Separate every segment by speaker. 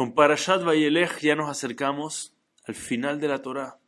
Speaker 1: Con Parashat Vayelech ya nos acercamos al final de la Torah.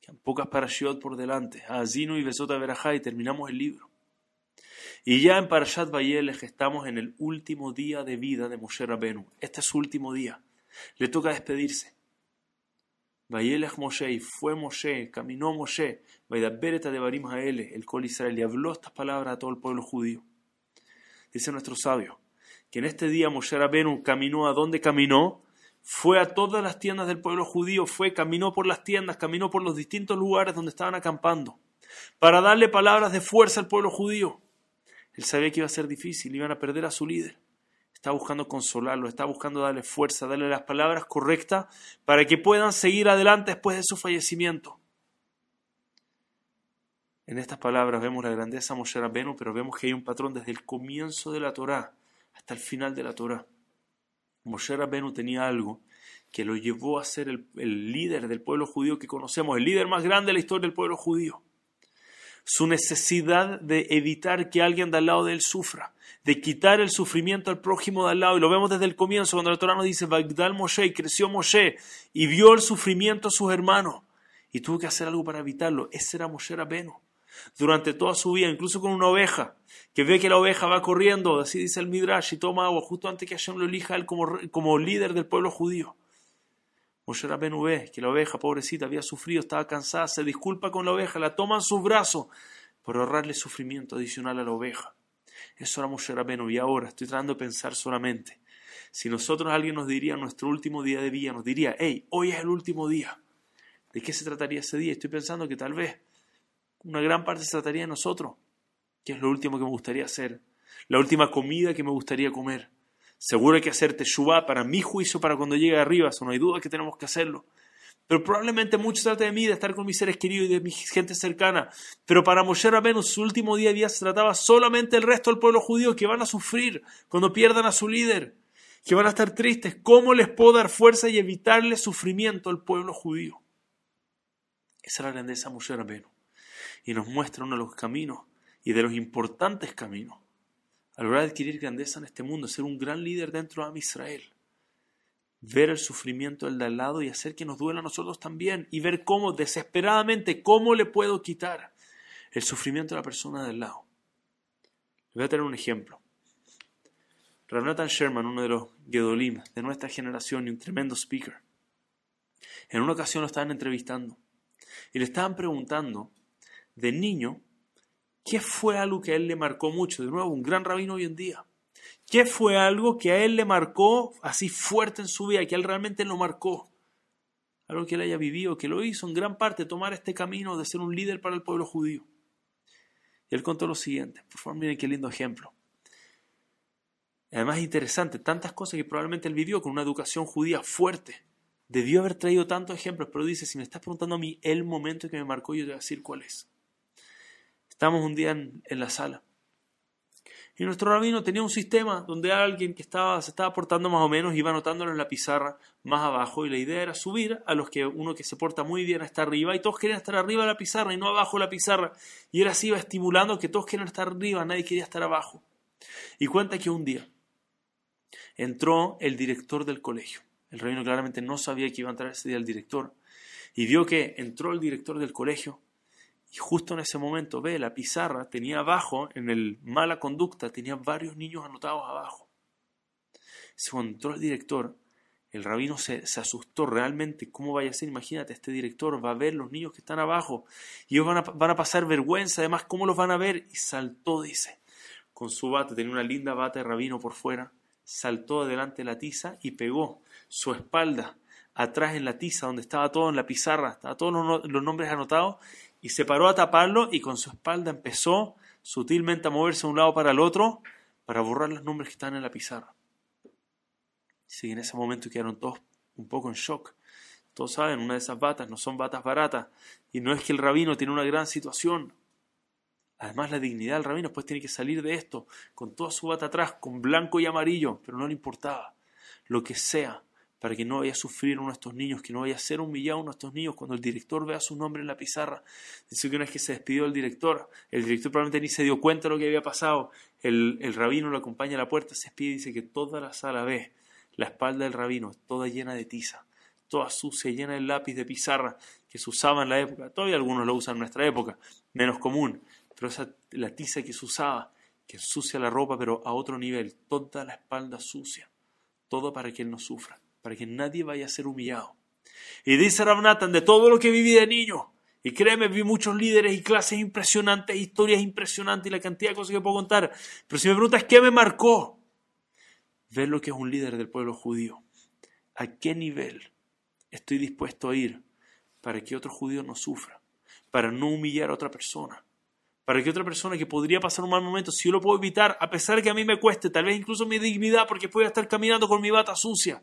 Speaker 1: Quedan pocas Parashiot por delante. A Azinu y Besota Berajá y terminamos el libro. Y ya en Parashat Vayelech estamos en el último día de vida de Moshe Rabenu. Este es su último día. Le toca despedirse. Vayelech Moshe, y fue Moshe, caminó Moshe, Vaidabereta de Barim Haele, el Col Israel, y habló estas palabras a todo el pueblo judío. Dice nuestro sabio, que en este día Moshe Rabenu caminó a donde caminó, fue a todas las tiendas del pueblo judío, fue, caminó por las tiendas, caminó por los distintos lugares donde estaban acampando, para darle palabras de fuerza al pueblo judío. Él sabía que iba a ser difícil, iban a perder a su líder. Está buscando consolarlo, está buscando darle fuerza, darle las palabras correctas para que puedan seguir adelante después de su fallecimiento. En estas palabras vemos la grandeza de Moshe Rabbeinu, pero vemos que hay un patrón desde el comienzo de la Torá hasta el final de la Torá. Moshe Rabbeinu tenía algo que lo llevó a ser el, líder del pueblo judío que conocemos, el líder más grande de la historia del pueblo judío. Su necesidad de evitar que alguien de al lado de él sufra, de quitar el sufrimiento al prójimo de al lado. Y lo vemos desde el comienzo, cuando el Torah nos dice, Bagdal Moshe, creció Moshe, y vio el sufrimiento a sus hermanos, y tuvo que hacer algo para evitarlo. Ese era Moshe Rabbeinu durante toda su vida, incluso con una oveja, que ve que la oveja va corriendo, así dice el Midrash, y toma agua justo antes que Hashem lo elija él como, como líder del pueblo judío. Moshe Rabbeinu ve que la oveja, pobrecita, había sufrido, estaba cansada, se disculpa con la oveja, la toma en sus brazos por ahorrarle sufrimiento adicional a la oveja. Eso era Moshe Rabbeinu y ahora estoy tratando de pensar solamente. Si nosotros alguien nos diría nuestro último día de vida, nos diría, hey, hoy es el último día. ¿De qué se trataría ese día? Estoy pensando que tal vez una gran parte se trataría de nosotros, que es lo último que me gustaría hacer, la última comida que me gustaría comer. Seguro hay que hacer teshuva para mi juicio para cuando llegue arriba, eso no hay duda que tenemos que hacerlo. Pero probablemente mucho trata de mí, de estar con mis seres queridos y de mi gente cercana. Pero para Moshe Rabbeinu, su último día de vida se trataba solamente del resto del pueblo judío que van a sufrir cuando pierdan a su líder, que van a estar tristes. ¿Cómo les puedo dar fuerza y evitarle sufrimiento al pueblo judío? Esa es la grandeza de Moshe Rabbeinu y nos muestra uno de los caminos y de los importantes caminos a la hora de adquirir grandeza en este mundo, ser un gran líder dentro de Israel. Ver el sufrimiento del de al lado y hacer que nos duela a nosotros también y ver cómo desesperadamente, cómo le puedo quitar el sufrimiento a la persona del lado. Voy a tener un ejemplo. Ranatan Sherman, uno de los Gedolim de nuestra generación y un tremendo speaker, en una ocasión lo estaban entrevistando y le estaban preguntando de niño, ¿qué fue algo que a él le marcó mucho? De nuevo, un gran rabino hoy en día. ¿Qué fue algo que a él le marcó así fuerte en su vida, que él realmente lo marcó? Algo que él haya vivido, que lo hizo en gran parte tomar este camino de ser un líder para el pueblo judío. Y él contó lo siguiente, por favor miren qué lindo ejemplo. Además es interesante, tantas cosas que probablemente él vivió con una educación judía fuerte. Debió haber traído tantos ejemplos, pero dice, si me estás preguntando a mí el momento que me marcó, yo te voy a decir cuál es. Estábamos un día en, la sala. Y nuestro rabino tenía un sistema donde alguien que estaba, se estaba portando más o menos iba anotándolo en la pizarra más abajo y la idea era subir a los que uno que se porta muy bien está arriba y todos querían estar arriba de la pizarra y no abajo de la pizarra. Y él así iba estimulando que todos querían estar arriba, nadie quería estar abajo. Y cuenta que un día entró el director del colegio. El rabino claramente no sabía que iba a entrar ese día el director. Y vio que entró el director del colegio y justo en ese momento ve la pizarra, tenía abajo, en el mala conducta, tenía varios niños anotados abajo. Cuando entró el director, el rabino se, asustó realmente. ¿Cómo vaya a ser? Imagínate, este director va a ver los niños que están abajo y ellos van a, van a pasar vergüenza. Además, ¿cómo los van a ver? Y saltó, dice, con su bata, tenía una linda bata de rabino por fuera. Saltó adelante de la tiza y pegó su espalda atrás en la tiza, donde estaba todo en la pizarra, estaban todos los nombres anotados, y se paró a taparlo y con su espalda empezó sutilmente a moverse de un lado para el otro para borrar los nombres que están en la pizarra. Sí, en ese momento quedaron todos un poco en shock. Todos saben, una de esas batas no son batas baratas. Y no es que el rabino tiene una gran situación. Además, la dignidad del rabino después tiene que salir de esto con toda su bata atrás, con blanco y amarillo, pero no le importaba. Lo que sea, para que no vaya a sufrir uno de estos niños, que no vaya a ser humillado uno de estos niños cuando el director vea su nombre en la pizarra. Dice que una vez que se despidió el director, el director probablemente ni se dio cuenta de lo que había pasado, el, el rabino lo acompaña a la puerta, se despide y dice que toda la sala ve La espalda del rabino, toda llena de tiza, toda sucia, llena de lápiz de pizarra que se usaba en la época. Todavía algunos lo usan en nuestra época, menos común. Pero esa, la tiza que se usaba, que ensucia la ropa, pero a otro nivel, toda la espalda sucia. Todo para que él no sufra, para que nadie vaya a ser humillado. Y dice Rabnatan, de todo lo que viví de niño, y créeme, vi muchos líderes y clases impresionantes, historias impresionantes y la cantidad de cosas que puedo contar. Pero si me preguntas qué me marcó, ver lo que es un líder del pueblo judío. ¿A qué nivel estoy dispuesto a ir para que otro judío no sufra? Para no humillar a otra persona. Para que otra persona que podría pasar un mal momento, si yo lo puedo evitar, a pesar de que a mí me cueste, tal vez incluso mi dignidad, porque pueda estar caminando con mi bata sucia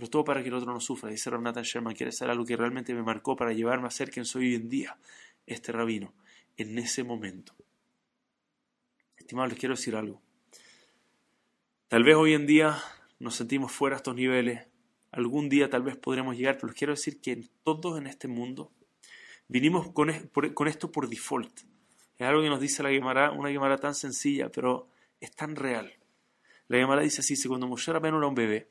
Speaker 1: pero todo para que el otro no sufra. Dice Nathan Sherman, quiere ser algo que realmente me marcó para llevarme a ser quien soy hoy en día, este rabino, en ese momento. Estimados, les quiero decir algo. Tal vez hoy en día nos sentimos fuera de estos niveles, algún día tal vez podremos llegar, pero les quiero decir que todos en este mundo vinimos con, esto por default. Es algo que nos dice la Gemara, una Gemara tan sencilla, pero es tan real. La Gemara dice así, cuando Moshe Rabbeinu era un bebé,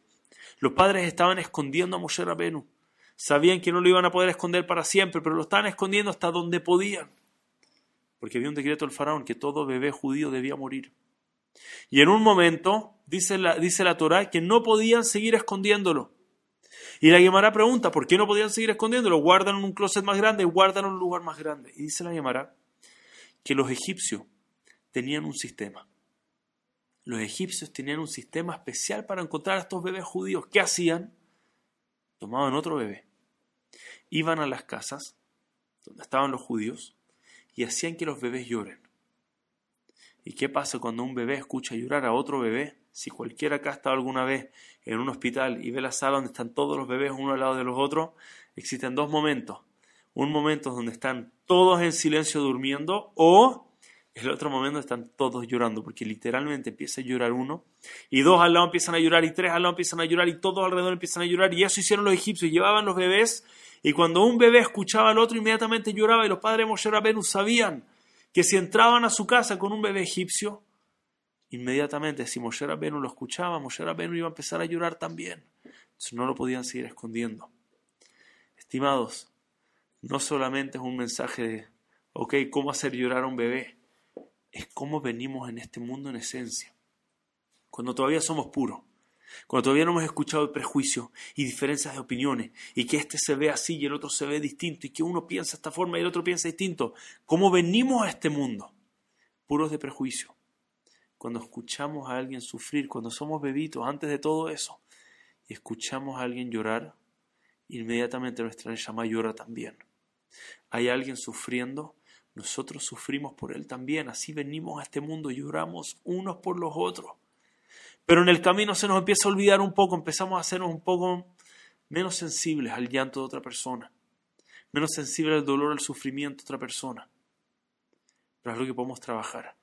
Speaker 1: los padres estaban escondiendo a Moshe Rabenu. Sabían que no lo iban a poder esconder para siempre, pero lo estaban escondiendo hasta donde podían. Porque había un decreto del faraón que todo bebé judío debía morir. Y en un momento, dice la, dice la Torah, que no podían seguir escondiéndolo. Y la Gemara pregunta, ¿por qué no podían seguir escondiéndolo? Guardan en un closet más grande, guardan en un lugar más grande. Y dice la Gemara que los egipcios tenían un sistema los egipcios tenían un sistema especial para encontrar a estos bebés judíos. ¿Qué hacían? Tomaban otro bebé, iban a las casas donde estaban los judíos y hacían que los bebés lloren. ¿Y qué pasa cuando un bebé escucha llorar a otro bebé? Si cualquiera acá ha alguna vez en un hospital y ve la sala donde están todos los bebés uno al lado de los otros, existen dos momentos. Un momento donde están todos en silencio durmiendo o el otro momento están todos llorando, porque literalmente empieza a llorar uno, y dos al lado empiezan a llorar, y tres al lado empiezan a llorar, y todos alrededor empiezan a llorar, y eso hicieron los egipcios, llevaban los bebés, y cuando un bebé escuchaba al otro, inmediatamente lloraba, y los padres de Moshe Rabenu sabían que si entraban a su casa con un bebé egipcio, inmediatamente, si Moshe Rabenu lo escuchaba, Moshe Rabenu iba a empezar a llorar también. Entonces no lo podían seguir escondiendo. Estimados, no solamente es un mensaje de, ok, ¿cómo hacer llorar a un bebé? Es cómo venimos en este mundo en esencia. Cuando todavía somos puros, cuando todavía no hemos escuchado el prejuicio y diferencias de opiniones, y que este se ve así y el otro se ve distinto, y que uno piensa esta forma y el otro piensa distinto, ¿cómo venimos a este mundo? Puros de prejuicio. Cuando escuchamos a alguien sufrir, cuando somos bebitos, antes de todo eso, y escuchamos a alguien llorar, inmediatamente nuestra llama llora también. Hay alguien sufriendo, nosotros sufrimos por Él también. Así venimos a este mundo, lloramos unos por los otros. Pero en el camino se nos empieza a olvidar un poco, empezamos a hacernos un poco menos sensibles al llanto de otra persona, menos sensibles al dolor, al sufrimiento de otra persona. Pero es algo que podemos trabajar.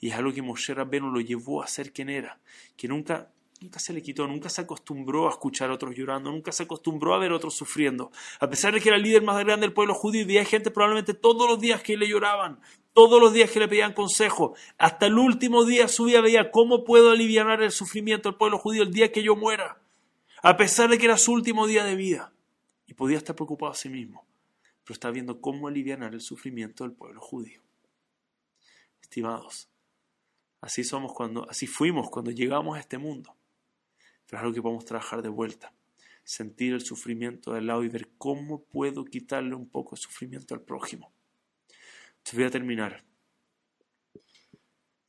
Speaker 1: Y es algo que Moshe Rabbeinu lo llevó a ser quien era, que nunca Nunca se le quitó, nunca se acostumbró a escuchar a otros llorando, nunca se acostumbró a ver a otros sufriendo. A pesar de que era el líder más grande del pueblo judío, había gente probablemente todos los días que le lloraban, todos los días que le pedían consejo. Hasta el último día de su vida veía cómo puedo aliviar el sufrimiento del pueblo judío el día que yo muera. A pesar de que era su último día de vida. Y podía estar preocupado a sí mismo. Pero está viendo cómo aliviar el sufrimiento del pueblo judío. Estimados, así somos cuando, así fuimos cuando llegamos a este mundo pero es algo que podemos trabajar de vuelta. Sentir el sufrimiento del lado y ver cómo puedo quitarle un poco de sufrimiento al prójimo. Entonces voy a terminar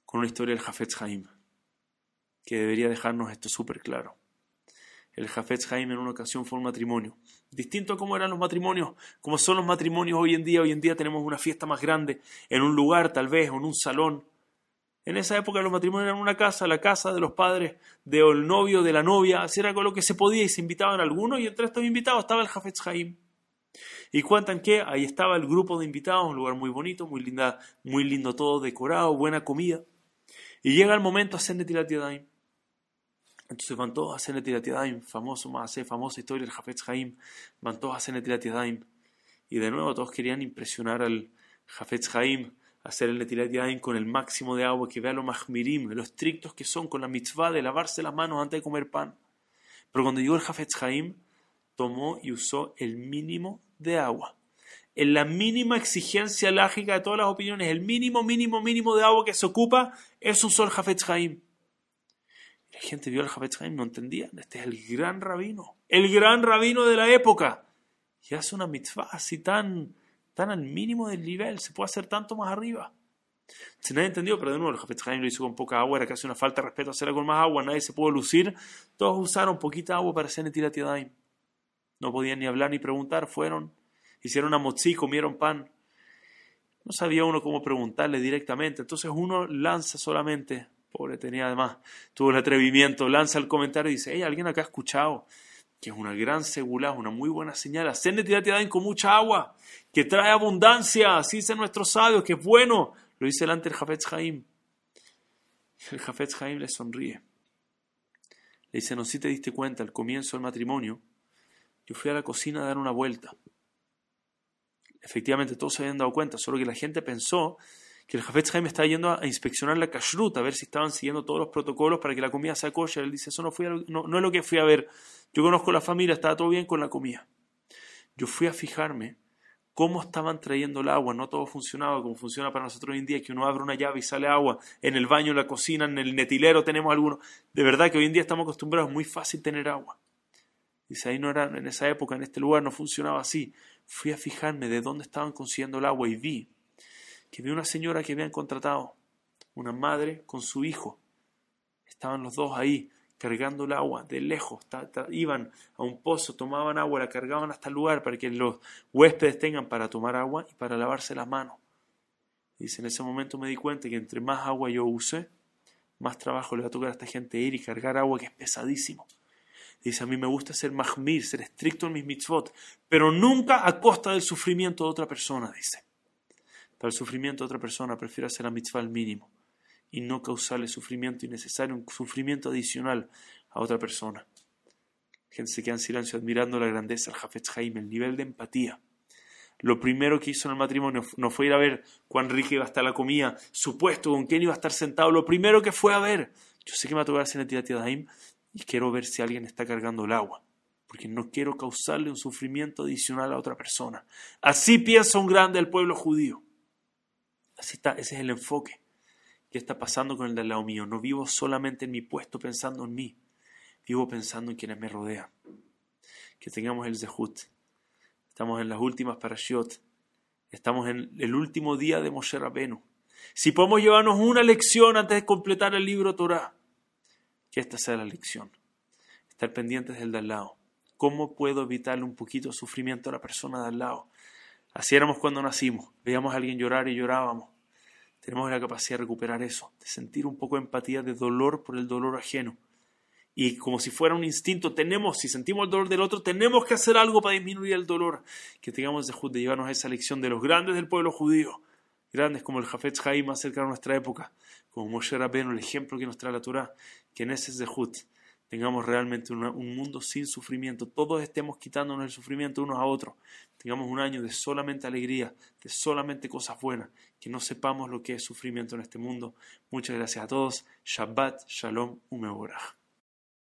Speaker 1: con una historia del Jafetz Haim, que debería dejarnos esto súper claro. El Jafetz Haim en una ocasión fue un matrimonio. Distinto a cómo eran los matrimonios, como son los matrimonios hoy en día. Hoy en día tenemos una fiesta más grande, en un lugar tal vez, o en un salón. En esa época los matrimonios eran una casa, la casa de los padres del novio, de la novia, así era con lo que se podía y se invitaban algunos y entre estos invitados estaba el Jafetz Haim. Y cuentan que ahí estaba el grupo de invitados, un lugar muy bonito, muy linda, muy lindo todo, decorado, buena comida. Y llega el momento a hacer Netilat Entonces van todos a hacer Netilat famoso más, famosa historia del Jafetz Haim, van todos a hacer Netilat Y de nuevo todos querían impresionar al Jafetz Haim hacer el Netilat Yadayim con el máximo de agua, que vea lo mahmirim, lo estrictos que son con la mitzvah de lavarse las manos antes de comer pan. Pero cuando llegó el Jafetz Haim, tomó y usó el mínimo de agua. En la mínima exigencia lógica de todas las opiniones, el mínimo, mínimo, mínimo de agua que se ocupa, es usó el Jafetz Haim. La gente vio al Jafetz Haim, no entendían. Este es el gran rabino, el gran rabino de la época. Y hace una mitzvah así tan, tan al mínimo del nivel, se puede hacer tanto más arriba. Si nadie entendió, pero de nuevo, el Jafet lo hizo con poca agua, era casi una falta de respeto hacerla con más agua, nadie se pudo lucir. Todos usaron poquita agua para hacer Netilat Yadayim. No podían ni hablar ni preguntar, fueron, hicieron una motzi, comieron pan. No sabía uno cómo preguntarle directamente, entonces uno lanza solamente, pobre tenía además, tuvo el atrevimiento, lanza el comentario y dice, hey, alguien acá ha escuchado que es una gran segulá, una muy buena señal, hacer Netilat Yadayim con mucha agua, que trae abundancia, así dicen nuestros sabios, que es bueno, lo dice delante el Jafetz Haim. El Jafetz Haim le sonríe. Le dice, no si te diste cuenta, al comienzo del matrimonio, yo fui a la cocina a dar una vuelta. Efectivamente, todos se habían dado cuenta, solo que la gente pensó que el Jafetz Haim estaba yendo a inspeccionar la kashrut, a ver si estaban siguiendo todos los protocolos para que la comida sea kosher. Él dice, eso no, fui no, no es lo que fui a ver. Yo conozco la familia, estaba todo bien con la comida. Yo fui a fijarme cómo estaban trayendo el agua. No todo funcionaba como funciona para nosotros hoy en día, que uno abre una llave y sale agua. En el baño, en la cocina, en el netilero tenemos algunos. De verdad que hoy en día estamos acostumbrados, muy fácil tener agua. Dice, ahí no era, en esa época, en este lugar no funcionaba así. Fui a fijarme de dónde estaban consiguiendo el agua y vi que vi una señora que habían contratado, una madre con su hijo. Estaban los dos ahí cargando el agua de lejos, iban a un pozo, tomaban agua, la cargaban hasta el lugar para que los huéspedes tengan para tomar agua y para lavarse las manos. Dice, en ese momento me di cuenta que entre más agua yo use, más trabajo le va a tocar a esta gente ir y cargar agua que es pesadísimo. Dice, a mí me gusta ser mahmir, ser estricto en mis mitzvot, pero nunca a costa del sufrimiento de otra persona, dice. Para el sufrimiento de otra persona prefiero hacer la mitzvah al mínimo y no causarle sufrimiento innecesario, un sufrimiento adicional a otra persona. La gente se queda en silencio admirando la grandeza del Jafetz Haim, el nivel de empatía. Lo primero que hizo en el matrimonio no fue ir a ver cuán rica iba a estar la comida, supuesto con quién iba a estar sentado. Lo primero que fue a ver, yo sé que me va a tocar hacer Haim y quiero ver si alguien está cargando el agua, porque no quiero causarle un sufrimiento adicional a otra persona. Así piensa un grande del pueblo judío. Ese es el enfoque. ¿Qué está pasando con el del lado mío? No vivo solamente en mi puesto pensando en mí, vivo pensando en quienes me rodean. Que tengamos el Zehut. Estamos en las últimas parashiot. Estamos en el último día de Moshe Rabenu. Si podemos llevarnos una lección antes de completar el libro Torah, que esta sea la lección. Estar pendientes del de al lado. ¿Cómo puedo evitarle un poquito de sufrimiento a la persona de al lado? Así éramos cuando nacimos. Veíamos a alguien llorar y llorábamos. Tenemos la capacidad de recuperar eso, de sentir un poco de empatía, de dolor por el dolor ajeno. Y como si fuera un instinto, tenemos, si sentimos el dolor del otro, tenemos que hacer algo para disminuir el dolor. Que tengamos de, de llevarnos a esa lección de los grandes del pueblo judío, grandes como el Jafetz Haim más cerca de nuestra época, como Moshe Rabbeinu, el ejemplo que nos trae la Torah, que en ese Zehut tengamos realmente un mundo sin sufrimiento, todos estemos quitándonos el sufrimiento unos a otros, tengamos un año de solamente alegría, de solamente cosas buenas, que no sepamos lo que es sufrimiento en este mundo. Muchas gracias a todos. Shabbat, Shalom, Umeorach.